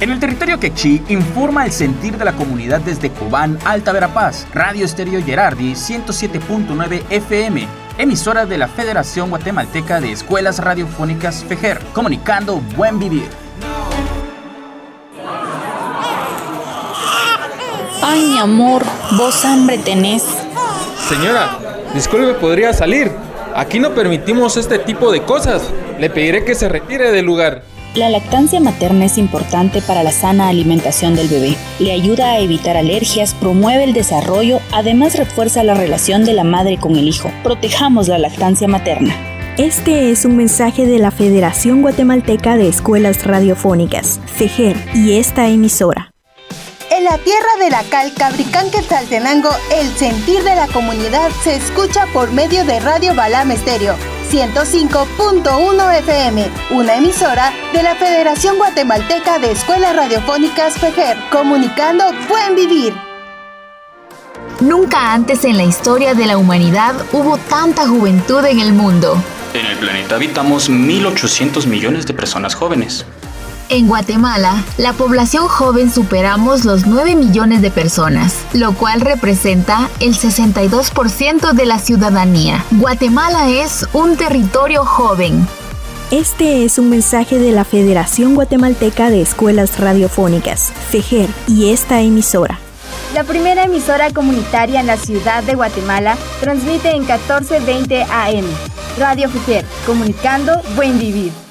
En el territorio quechí informa el sentir de la comunidad desde Cobán, Alta Verapaz, Radio Estéreo Gerardi 107.9 FM, emisora de la Federación Guatemalteca de Escuelas Radiofónicas FEGER, comunicando buen vivir. Ay, mi amor, vos hambre tenés. Señora, disculpe, ¿podría salir? Aquí no permitimos este tipo de cosas. Le pediré que se retire del lugar. La lactancia materna es importante para la sana alimentación del bebé. Le ayuda a evitar alergias, promueve el desarrollo, además refuerza la relación de la madre con el hijo. Protejamos la lactancia materna. Este es un mensaje de la Federación Guatemalteca de Escuelas Radiofónicas, FEGER, y esta emisora. En la tierra de la cal Cabricán Quetzaltenango, el sentir de la comunidad se escucha por medio de Radio Balam Estéreo 105.1 FM, una emisora de la Federación Guatemalteca de Escuelas Radiofónicas FEGER, comunicando Buen Vivir. Nunca antes en la historia de la humanidad hubo tanta juventud en el mundo. En el planeta habitamos 1.800 millones de personas jóvenes. En Guatemala, la población joven superamos los 9 millones de personas, lo cual representa el 62% de la ciudadanía. Guatemala es un territorio joven. Este es un mensaje de la Federación Guatemalteca de Escuelas Radiofónicas, FEGER, y esta emisora. La primera emisora comunitaria en la ciudad de Guatemala transmite en 1420 AM. Radio FEGER, comunicando buen vivir.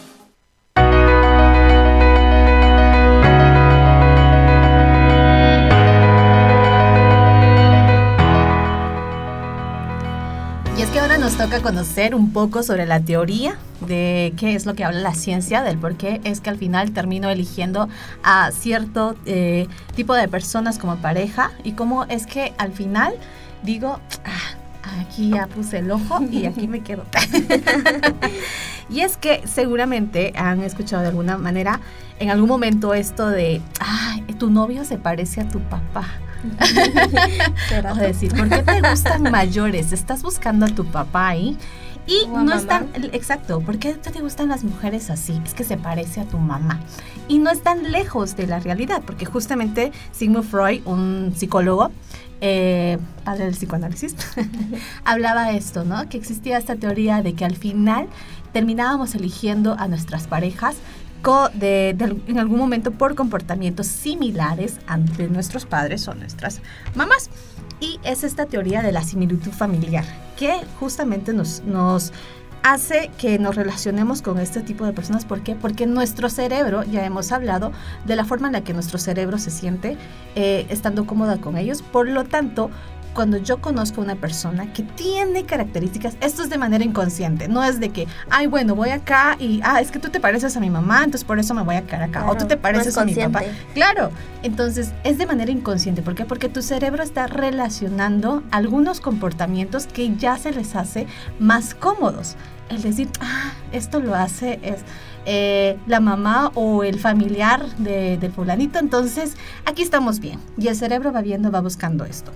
Nos toca conocer un poco sobre la teoría de qué es lo que habla la ciencia, del por qué es que al final termino eligiendo a cierto eh, tipo de personas como pareja y cómo es que al final digo, ah, aquí ya puse el ojo y aquí me quedo. y es que seguramente han escuchado de alguna manera en algún momento esto de, ah, tu novio se parece a tu papá. o decir, ¿por qué te gustan mayores? Estás buscando a tu papá ahí. Y no es tan, exacto, ¿por qué te gustan las mujeres así? Es que se parece a tu mamá. Y no es tan lejos de la realidad, porque justamente Sigmund Freud, un psicólogo, eh, padre del psicoanálisis, hablaba esto, ¿no? Que existía esta teoría de que al final terminábamos eligiendo a nuestras parejas de, en algún momento por comportamientos similares ante nuestros padres o nuestras mamás. Y es esta teoría de la similitud familiar que justamente nos, nos hace que nos relacionemos con este tipo de personas. ¿Por qué? Porque nuestro cerebro, ya hemos hablado de la forma en la que nuestro cerebro se siente eh, estando cómoda con ellos. Por lo tanto, cuando yo conozco a una persona que tiene características, esto es de manera inconsciente, no es de que, ay, bueno, voy acá y, ah, es que tú te pareces a mi mamá, entonces por eso me voy a quedar acá, o tú te pareces a mi papá. Claro, entonces es de manera inconsciente, ¿por qué? Porque tu cerebro está relacionando algunos comportamientos que ya se les hace más cómodos. El decir, ah, esto lo hace es... Eh, la mamá o el familiar del fulanito, entonces aquí estamos bien. Y el cerebro va viendo, va buscando esto.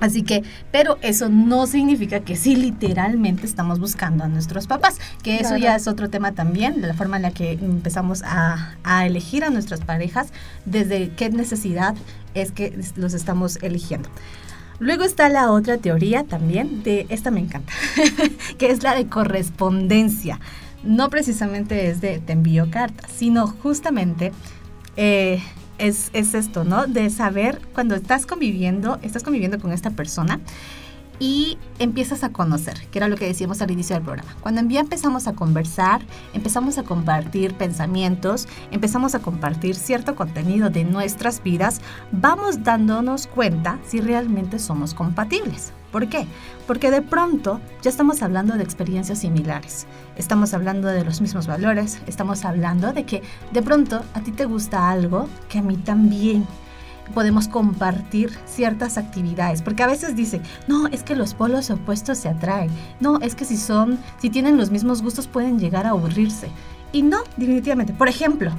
Así que, pero eso no significa que sí literalmente estamos buscando a nuestros papás, que eso ya es otro tema también, de la forma en la que empezamos a, a, elegir a nuestras parejas, desde qué necesidad es que los estamos eligiendo. Luego está la otra teoría también, de esta me encanta, que es la de correspondencia. No precisamente es de te envío cartas, sino justamente... Eh, es, esto, ¿no? De saber cuando estás conviviendo, estás conviviendo con esta persona y empiezas a conocer, que era lo que decíamos al inicio del programa. Cuando ya empezamos a conversar, empezamos a compartir pensamientos, empezamos a compartir cierto contenido de nuestras vidas, vamos dándonos cuenta si realmente somos compatibles. ¿Por qué? Porque de pronto ya estamos hablando de experiencias similares, estamos hablando de los mismos valores, estamos hablando de que de pronto a ti te gusta algo que a mí también podemos compartir ciertas actividades, porque a veces dicen, no, es que los polos opuestos se atraen, no, es que si son, si tienen los mismos gustos pueden llegar a aburrirse. Y no, definitivamente. Por ejemplo,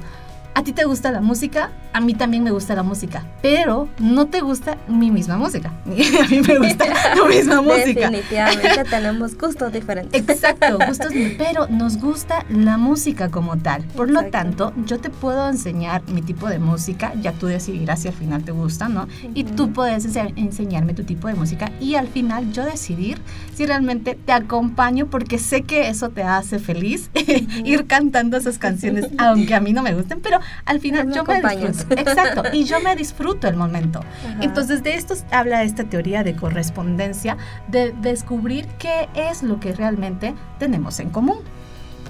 a ti te gusta la música, a mí también me gusta la música, pero no te gusta mi misma música. a mí me gusta tu misma música. Definitivamente tenemos gustos diferentes. Exacto, gustos, pero nos gusta la música como tal. Por lo tanto, yo te puedo enseñar mi tipo de música, ya tú decidirás si al final te gusta, ¿no? Y tú puedes enseñarme tu tipo de música y al final yo decidir si realmente te acompaño porque sé que eso te hace feliz ir cantando esas canciones, aunque a mí no me gusten, pero al final yo me disfruto. Exacto, y yo me disfruto el momento. Entonces de esto habla esta teoría de correspondencia, de descubrir qué es lo que realmente tenemos en común.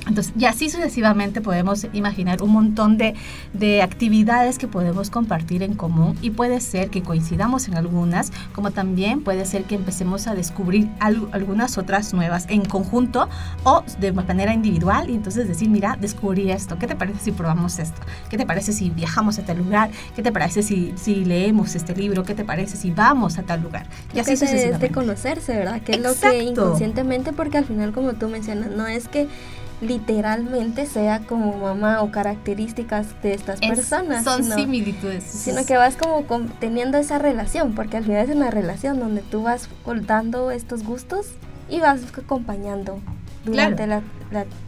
Entonces, y así sucesivamente podemos imaginar un montón de, de, actividades que podemos compartir en común y puede ser que coincidamos en algunas, como también puede ser que empecemos a descubrir algunas otras nuevas en conjunto o de manera individual y entonces decir, mira, descubrí esto, ¿qué te parece si probamos esto? ¿Qué te parece si viajamos a tal lugar? ¿Qué te parece si, si leemos este libro? ¿Qué te parece si vamos a tal lugar? Y así sucesivamente. de conocerse, ¿verdad? Que es lo que inconscientemente, porque al final, como tú mencionas, no es que literalmente sea como mamá o características de estas personas. Son similitudes. Sino que vas como teniendo esa relación, porque al final es una relación donde tú vas ocultando estos gustos y vas acompañando durante la,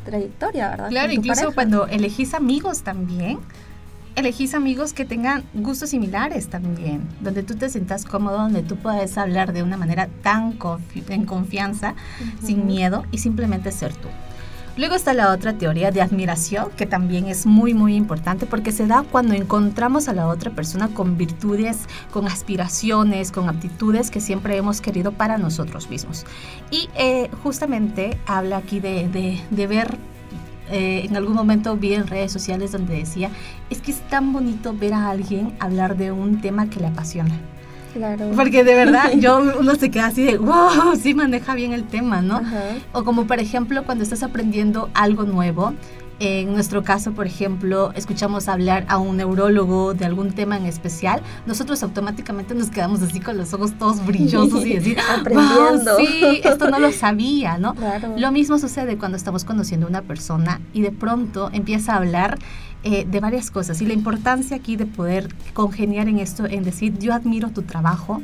trayectoria, ¿verdad? Claro, incluso cuando elegís amigos también, elegís amigos que tengan gustos similares también, donde tú te sientas cómodo, donde tú puedes hablar de una manera tan en confianza, sin miedo y simplemente ser tú. Luego está la otra teoría de admiración, que también es muy, muy importante porque se da cuando encontramos a la otra persona con virtudes, con aspiraciones, con aptitudes que siempre hemos querido para nosotros mismos. Y eh, justamente habla aquí de, ver eh, en algún momento vi en redes sociales donde decía, es que es tan bonito ver a alguien hablar de un tema que le apasiona. Porque de verdad, yo uno se queda así de, wow, sí maneja bien el tema, ¿no? O como por ejemplo cuando estás aprendiendo algo nuevo, en nuestro caso, por ejemplo, escuchamos hablar a un neurólogo de algún tema en especial, nosotros automáticamente nos quedamos así con los ojos todos brillosos y decir, aprendiendo. sí, esto no lo sabía, ¿no? Lo mismo sucede cuando estamos conociendo a una persona y de pronto empieza a hablar eh, de varias cosas. Y la importancia aquí de poder congeniar en esto, en decir, yo admiro tu trabajo,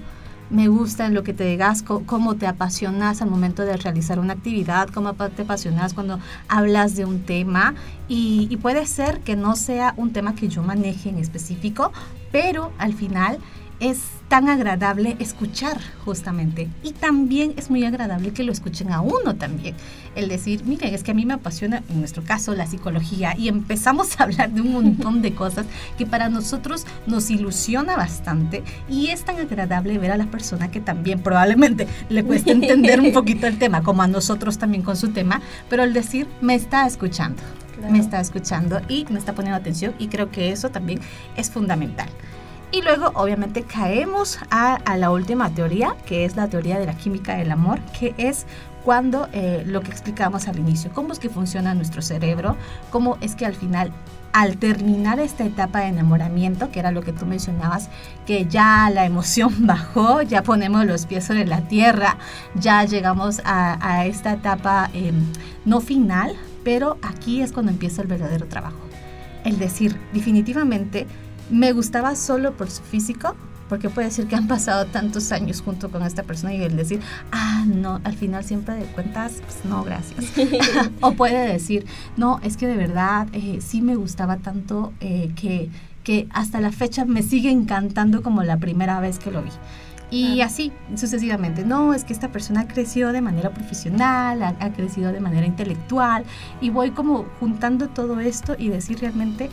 me gusta en lo que te digas, cómo te apasionas al momento de realizar una actividad, cómo te apasionas cuando hablas de un tema. Y, y puede ser que no sea un tema que yo maneje en específico, pero al final es tan agradable escuchar justamente y también es muy agradable que lo escuchen a uno también. El decir, miren, es que a mí me apasiona, en nuestro caso, la psicología y empezamos a hablar de un montón de cosas que para nosotros nos ilusiona bastante y es tan agradable ver a la persona que también probablemente le cuesta entender un poquito el tema, como a nosotros también con su tema, pero el decir, me está escuchando. Me está escuchando y me está poniendo atención y creo que eso también es fundamental. Y luego, obviamente, caemos a, la última teoría, que es la teoría de la química del amor, que es cuando eh, lo que explicamos al inicio, cómo es que funciona nuestro cerebro, cómo es que al final al terminar esta etapa de enamoramiento, que era lo que tú mencionabas, que ya la emoción bajó, ya ponemos los pies sobre la tierra, ya llegamos a, esta etapa em, no final, pero aquí es cuando empieza el verdadero trabajo. El decir, definitivamente, me gustaba solo por su físico, porque puede decir que han pasado tantos años junto con esta persona y el decir, ah, no, al final siempre de cuentas, pues no, gracias. o puede decir, no, es que de verdad eh, sí me gustaba tanto eh, que, que hasta la fecha me sigue encantando como la primera vez que lo vi. Y así sucesivamente. No, es que esta persona creció de manera profesional, ha, ha, crecido de manera intelectual y voy como juntando todo esto y decir realmente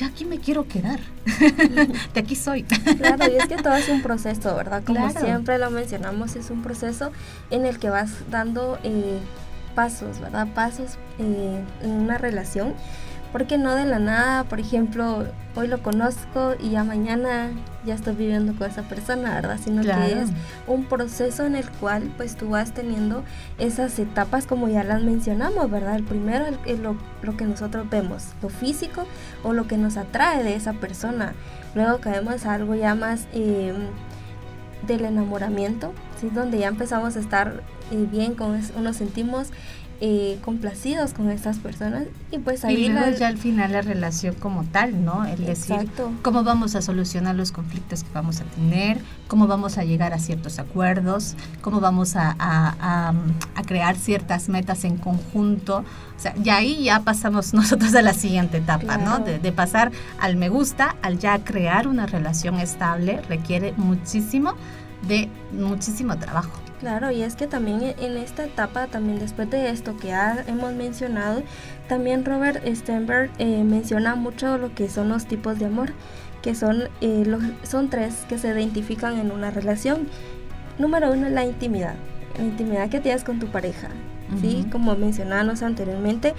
ya aquí me quiero quedar, de aquí soy. Claro, y es que todo es un proceso, ¿verdad? Como siempre lo mencionamos, es un proceso en el que vas dando eh, pasos, ¿verdad? Pasos eh, en una relación Porque no de la nada, por ejemplo, hoy lo conozco y ya mañana ya estoy viviendo con esa persona, ¿verdad? Sino que es un proceso en el cual pues tú vas teniendo esas etapas como ya las mencionamos, ¿verdad? El primero es lo, lo que nosotros vemos, lo físico o lo que nos atrae de esa persona. Luego caemos a algo ya más eh, del enamoramiento, ¿sí? Donde ya empezamos a estar eh, bien, con nos sentimos eh, complacidos con estas personas y pues ahí y ya al final la relación como tal, ¿no? El decir cómo vamos a solucionar los conflictos que vamos a tener, cómo vamos a llegar a ciertos acuerdos, cómo vamos a, a, crear ciertas metas en conjunto. O sea, ya ahí ya pasamos nosotros a la siguiente etapa, ¿no? De, de pasar al me gusta, al ya crear una relación estable, requiere muchísimo de muchísimo trabajo. Claro, y es que también e, en esta etapa, también después de esto que ya hemos mencionado, también Robert Stenberg eh, menciona mucho lo que son los tipos de amor, que son, eh, los, son tres que se identifican en una relación. Número uno, la intimidad, la intimidad que tienes con tu pareja, ¿sí? Como mencionábamos anteriormente,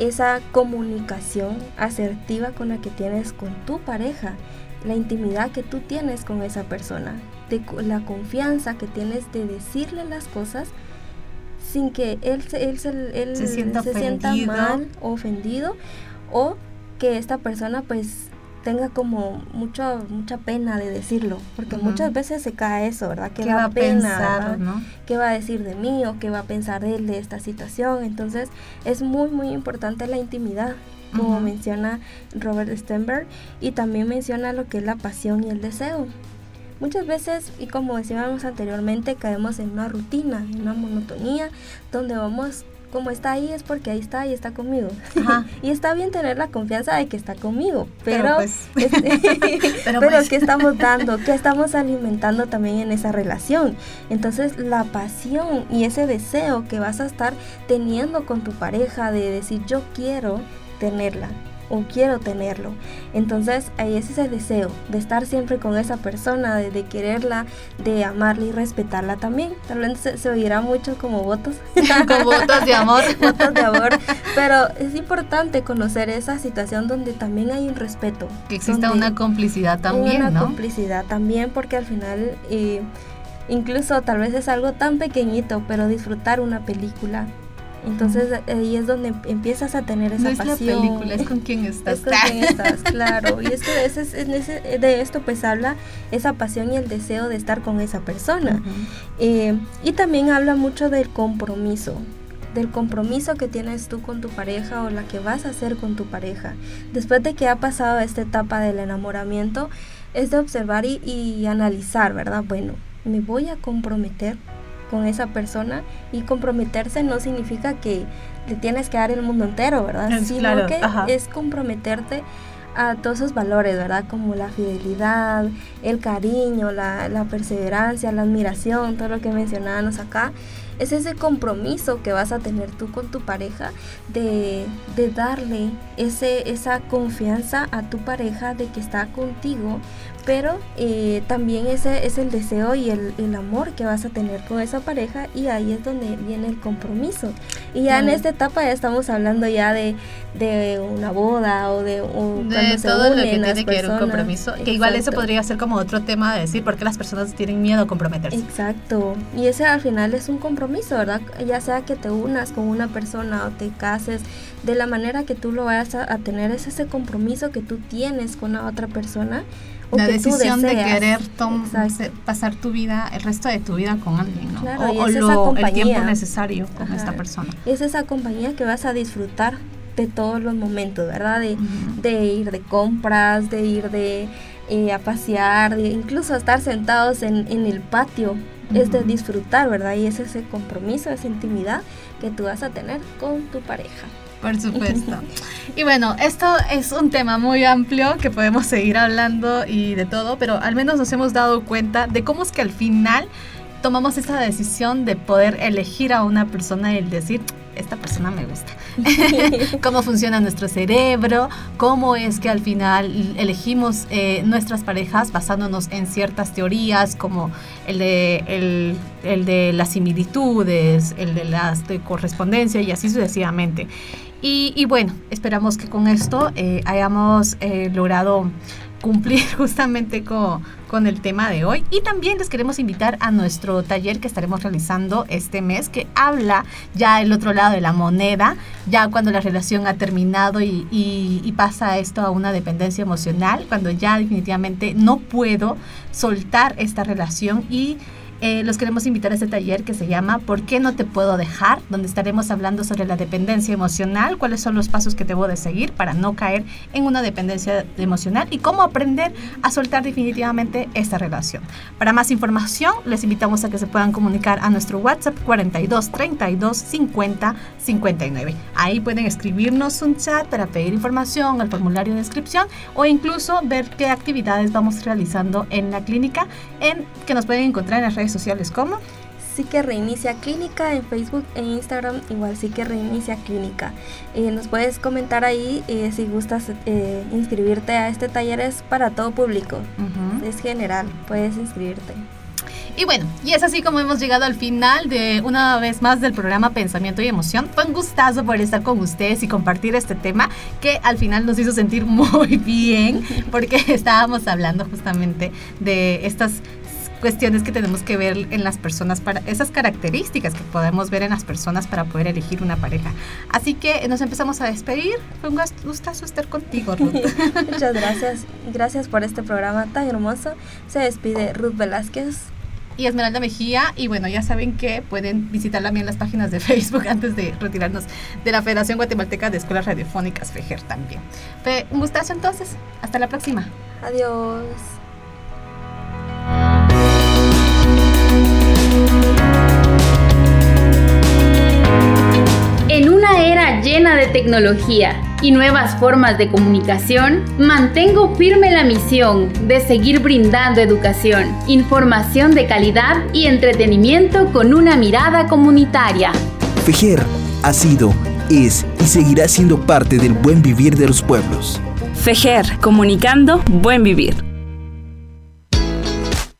esa comunicación asertiva con la que tienes con tu pareja, la intimidad que tú tienes con esa persona de la confianza que tienes de decirle las cosas sin que él, él, él se, sienta, mal o ofendido o que esta persona pues tenga como mucho, mucha pena de decirlo, porque muchas veces se cae eso, ¿verdad? Que va a pensar, ¿Qué va a decir de mí o qué va a pensar él de esta situación? Entonces es muy, muy importante la intimidad, como menciona Robert Stenberg, y también menciona lo que es la pasión y el deseo. Muchas veces, y como decíamos anteriormente, caemos en una rutina, en una monotonía, donde vamos, como está ahí es porque ahí está y está conmigo. y está bien tener la confianza de que está conmigo, pero, pero, pues, pues. ¿qué estamos dando? ¿Qué estamos alimentando también en esa relación? Entonces, la pasión y ese deseo que vas a estar teniendo con tu pareja de decir yo quiero tenerla, o quiero tenerlo. Entonces ahí es ese deseo de estar siempre con esa persona, de, quererla, de amarla y respetarla también. Tal vez se, oirá mucho como votos. como votos de amor. votos de amor. Pero es importante conocer esa situación donde también hay un respeto. Que exista una complicidad también. Una complicidad también porque al final... Eh, incluso tal vez es algo tan pequeñito, pero disfrutar una película, entonces ahí es donde empiezas a tener esa no pasión. Es la película, es con quién estás. Es con quién estás, claro. Y es que ese, de esto pues habla esa pasión y el deseo de estar con esa persona. Eh, y también habla mucho del compromiso del compromiso que tienes tú con tu pareja o la que vas a hacer con tu pareja. Después de que ha pasado esta etapa del enamoramiento, es de observar y, y analizar, ¿verdad? Bueno, me voy a comprometer con esa persona y comprometerse no significa que le tienes que dar el mundo entero, ¿verdad? Sino que es comprometerte a todos esos valores, ¿verdad? Como la fidelidad, el cariño, la, la perseverancia, la admiración, todo lo que mencionábamos acá es ese compromiso que vas a tener tú con tu pareja de, de, darle ese, esa confianza a tu pareja de que está contigo pero eh, también ese es el deseo y el, amor que vas a tener con esa pareja y ahí es donde viene el compromiso. Y ya en esta etapa ya estamos hablando ya de, una boda o de, todo lo que tiene que ver un compromiso, que igual eso podría ser como otro tema de decir por qué las personas tienen miedo a comprometerse. Exacto, y ese al final es un compromiso, ¿verdad? Ya sea que te unas con una persona o te cases, de la manera que tú lo vayas a, a tener, es ese compromiso que tú tienes con la otra persona la decisión de querer pasar tu vida, el resto de tu vida con alguien, ¿no? o, el tiempo necesario con esta persona. Es esa compañía que vas a disfrutar de todos los momentos, ¿verdad? De, ir de compras, de ir de eh, a pasear, de incluso estar sentados en, el patio. Es de disfrutar, ¿verdad? Y es ese compromiso, esa intimidad que tú vas a tener con tu pareja. Por supuesto. y bueno, esto es un tema muy amplio que podemos seguir hablando y de todo, pero al menos nos hemos dado cuenta de cómo es que al final tomamos esa decisión de poder elegir a una persona y decir, esta persona me gusta. cómo funciona nuestro cerebro, cómo es que al final elegimos eh, nuestras parejas basándonos en ciertas teorías como el de, el, el de las similitudes, el de las de correspondencia y así sucesivamente. Y, bueno, esperamos que con esto eh, hayamos eh, logrado cumplir justamente con, con, el tema de hoy. Y también les queremos invitar a nuestro taller que estaremos realizando este mes, que habla ya el otro lado de la moneda, ya cuando la relación ha terminado y, y pasa esto a una dependencia emocional, cuando ya definitivamente no puedo soltar esta relación y eh, los queremos invitar a este taller que se llama ¿Por qué no te puedo dejar? donde estaremos hablando sobre la dependencia emocional, cuáles son los pasos que debo de seguir para no caer en una dependencia emocional y cómo aprender a soltar definitivamente esta relación. Para más información, les invitamos a que se puedan comunicar a nuestro WhatsApp 42 32 50 59. Ahí pueden escribirnos un chat para pedir información, el formulario de inscripción o incluso ver qué actividades vamos realizando en la clínica en que nos pueden encontrar en las redes sociales como sí que reinicia clínica en Facebook e Instagram igual sí que reinicia clínica. Eh, nos puedes comentar ahí eh, si gustas eh, inscribirte a este taller es para todo público. Es general puedes inscribirte y bueno, y es así como hemos llegado al final de una vez más del programa Pensamiento y Emoción. Fue un gustazo poder estar con ustedes y compartir este tema que al final nos hizo sentir muy bien porque estábamos hablando justamente de estas cuestiones que tenemos que ver en las personas, para esas características que podemos ver en las personas para poder elegir una pareja. Así que nos empezamos a despedir. Fue un gustazo estar contigo, Ruth. Muchas gracias. Gracias por este programa tan hermoso. Se despide Ruth Velázquez y Esmeralda Mejía. Y bueno, ya saben que pueden visitar también las páginas de Facebook antes de retirarnos de la Federación Guatemalteca de Escuelas Radiofónicas, FEGER también. Fue un gustazo entonces. Hasta la próxima. Adiós. En una era llena de tecnología y nuevas formas de comunicación, mantengo firme la misión de seguir brindando educación, información de calidad y entretenimiento con una mirada comunitaria. Fejer ha sido, es y seguirá siendo parte del buen vivir de los pueblos. Fejer, comunicando buen vivir.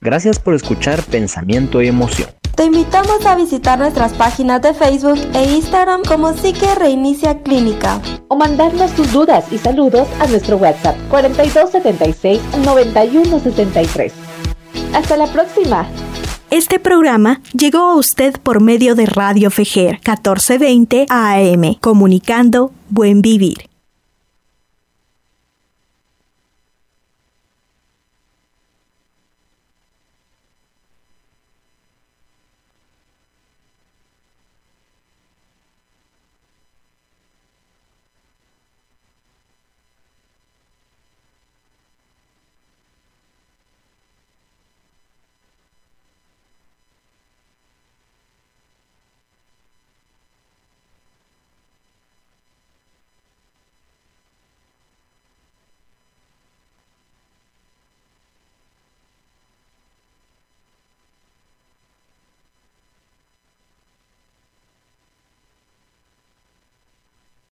Gracias por escuchar Pensamiento y Emoción. Te invitamos a visitar nuestras páginas de Facebook e Instagram como Psique Reinicia Clínica. O mandarnos tus dudas y saludos a nuestro WhatsApp 4276 9163. Hasta la próxima. Este programa llegó a usted por medio de Radio Fejer 1420 AM, comunicando Buen Vivir.